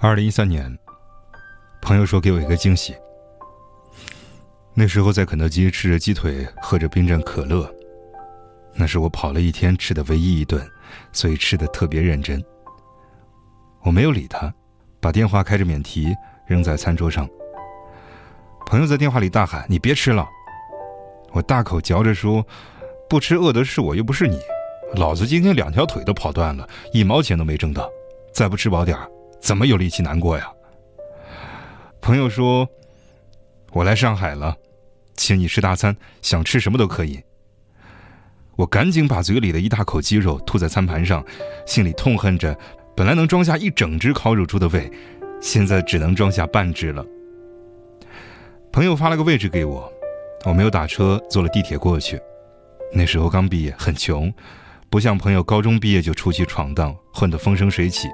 二零一三年，朋友说给我一个惊喜。那时候在肯德基吃着鸡腿，喝着冰镇可乐，那是我跑了一天吃的唯一一顿，所以吃的特别认真。我没有理他，把电话开着免提扔在餐桌上。朋友在电话里大喊：“你别吃了！”我大口嚼着说：“不吃饿的是我，又不是你。老子今天两条腿都跑断了，一毛钱都没挣到，再不吃饱点。”怎么有力气难过呀？朋友说：“我来上海了，请你吃大餐，想吃什么都可以。”我赶紧把嘴里的一大口鸡肉吐在餐盘上，心里痛恨着，本来能装下一整只烤乳猪的胃，现在只能装下半只了。朋友发了个位置给我，我没有打车，坐了地铁过去。那时候刚毕业，很穷，不像朋友高中毕业就出去闯荡，混得风生水起。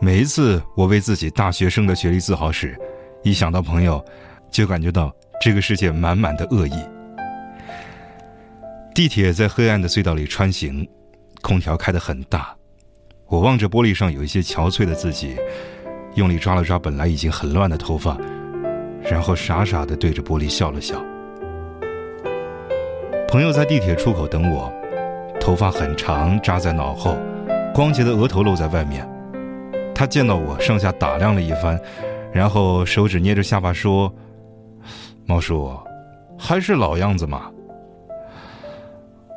每一次我为自己大学生的学历自豪时，一想到朋友，就感觉到这个世界满满的恶意。地铁在黑暗的隧道里穿行，空调开得很大，我望着玻璃上有一些憔悴的自己，用力抓了抓本来已经很乱的头发，然后傻傻的对着玻璃笑了笑。朋友在地铁出口等我，头发很长，扎在脑后，光洁的额头露在外面。他见到我，上下打量了一番，然后手指捏着下巴说：“毛叔，还是老样子嘛。”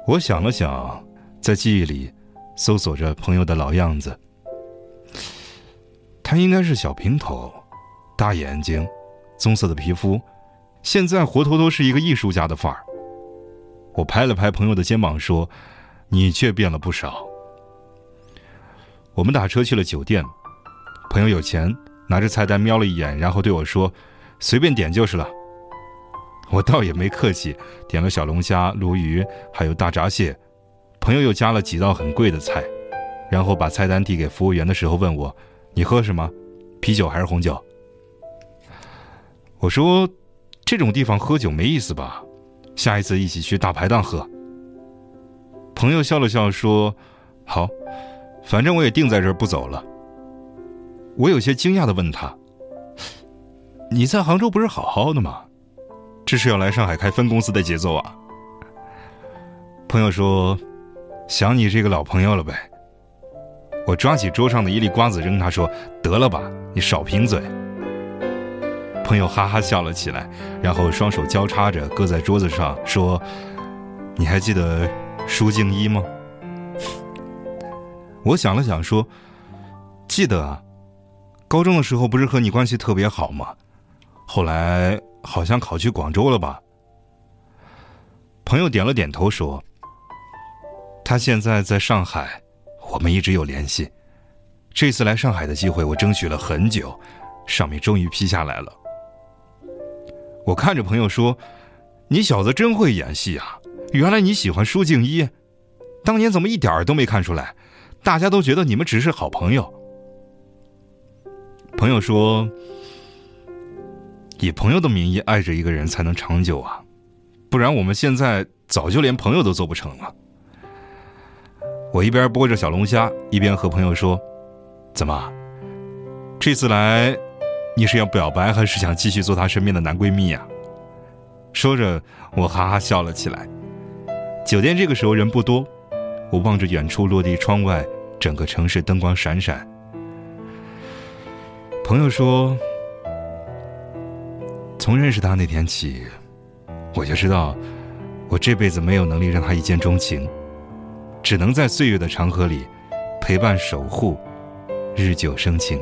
我想了想，在记忆里搜索着朋友的老样子。他应该是小平头，大眼睛，棕色的皮肤，现在活脱脱是一个艺术家的范儿。我拍了拍朋友的肩膀说：“你却变了不少。”我们打车去了酒店。朋友有钱，拿着菜单瞄了一眼，然后对我说：“随便点就是了。”我倒也没客气，点了小龙虾、鲈鱼，还有大闸蟹。朋友又加了几道很贵的菜，然后把菜单递给服务员的时候问我：“你喝什么？啤酒还是红酒？”我说：“这种地方喝酒没意思吧？下一次一起去大排档喝。”朋友笑了笑说：“好，反正我也定在这儿不走了。”我有些惊讶的问他：“你在杭州不是好好的吗？这是要来上海开分公司的节奏啊？”朋友说：“想你这个老朋友了呗。”我抓起桌上的一粒瓜子扔他说：“得了吧，你少贫嘴。”朋友哈哈笑了起来，然后双手交叉着搁在桌子上说：“你还记得舒静一吗？”我想了想说：“记得啊。”高中的时候不是和你关系特别好吗？后来好像考去广州了吧？朋友点了点头说：“他现在在上海，我们一直有联系。这次来上海的机会我争取了很久，上面终于批下来了。”我看着朋友说：“你小子真会演戏啊！原来你喜欢舒静一，当年怎么一点儿都没看出来？大家都觉得你们只是好朋友。”朋友说：“以朋友的名义爱着一个人才能长久啊，不然我们现在早就连朋友都做不成了。”我一边剥着小龙虾，一边和朋友说：“怎么，这次来，你是要表白，还是想继续做他身边的男闺蜜呀？”说着，我哈哈笑了起来。酒店这个时候人不多，我望着远处落地窗外，整个城市灯光闪闪。朋友说：“从认识他那天起，我就知道，我这辈子没有能力让他一见钟情，只能在岁月的长河里陪伴守护，日久生情。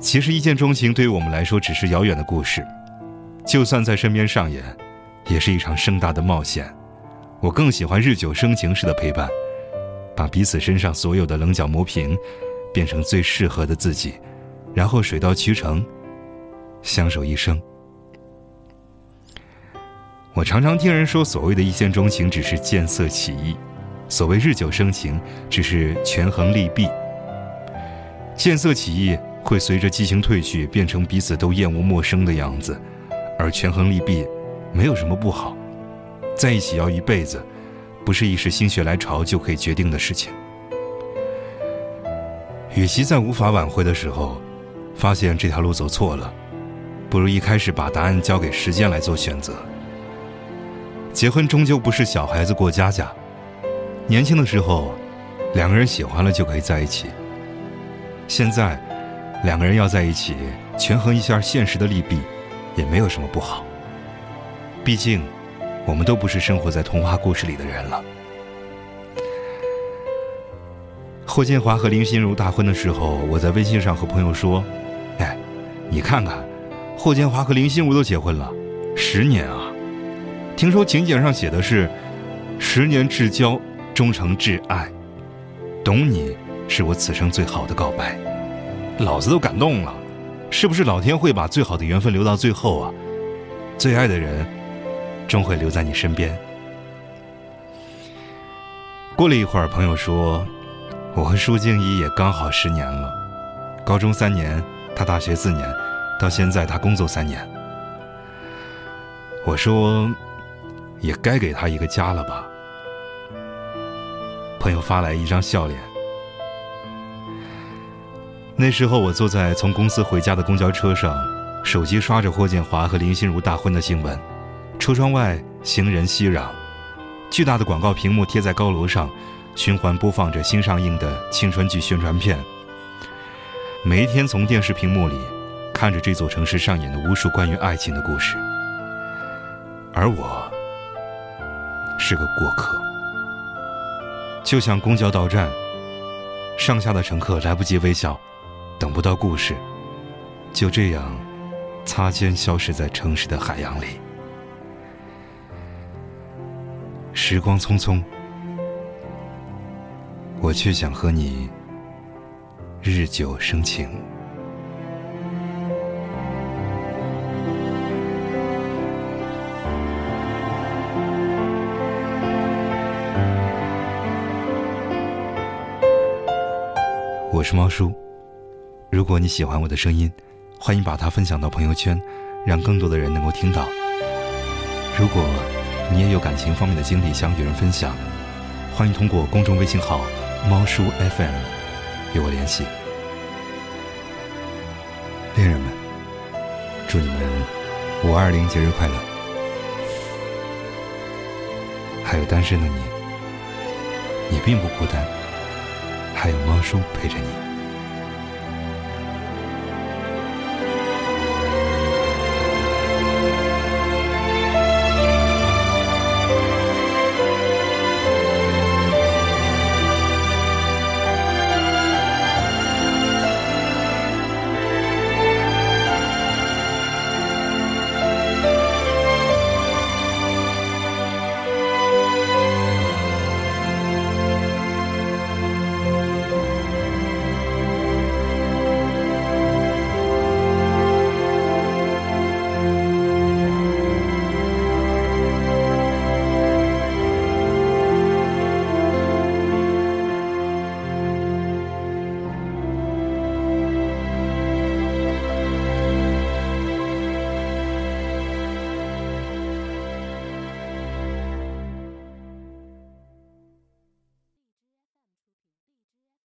其实一见钟情对于我们来说只是遥远的故事，就算在身边上演，也是一场盛大的冒险。我更喜欢日久生情式的陪伴，把彼此身上所有的棱角磨平。”变成最适合的自己，然后水到渠成，相守一生。我常常听人说，所谓的一见钟情只是见色起意，所谓日久生情只是权衡利弊。见色起意会随着激情褪去，变成彼此都厌恶陌生的样子，而权衡利弊，没有什么不好。在一起要一辈子，不是一时心血来潮就可以决定的事情。与其在无法挽回的时候，发现这条路走错了，不如一开始把答案交给时间来做选择。结婚终究不是小孩子过家家，年轻的时候，两个人喜欢了就可以在一起。现在，两个人要在一起，权衡一下现实的利弊，也没有什么不好。毕竟，我们都不是生活在童话故事里的人了。霍建华和林心如大婚的时候，我在微信上和朋友说：“哎，你看看，霍建华和林心如都结婚了，十年啊！听说请柬上写的是‘十年至交，终成挚爱’，懂你是我此生最好的告白。”老子都感动了，是不是老天会把最好的缘分留到最后啊？最爱的人，终会留在你身边。过了一会儿，朋友说。我和舒静怡也刚好十年了，高中三年，他大学四年，到现在他工作三年。我说，也该给他一个家了吧。朋友发来一张笑脸。那时候我坐在从公司回家的公交车上，手机刷着霍建华和林心如大婚的新闻，车窗外行人熙攘，巨大的广告屏幕贴在高楼上。循环播放着新上映的青春剧宣传片，每一天从电视屏幕里看着这座城市上演的无数关于爱情的故事，而我是个过客，就像公交到站，上下的乘客来不及微笑，等不到故事，就这样擦肩消失在城市的海洋里，时光匆匆。我却想和你日久生情。我是猫叔，如果你喜欢我的声音，欢迎把它分享到朋友圈，让更多的人能够听到。如果你也有感情方面的经历想与人分享，欢迎通过公众微信号。猫叔 FM，与我联系。恋人们，祝你们五二零节日快乐！还有单身的你，你并不孤单，还有猫叔陪着你。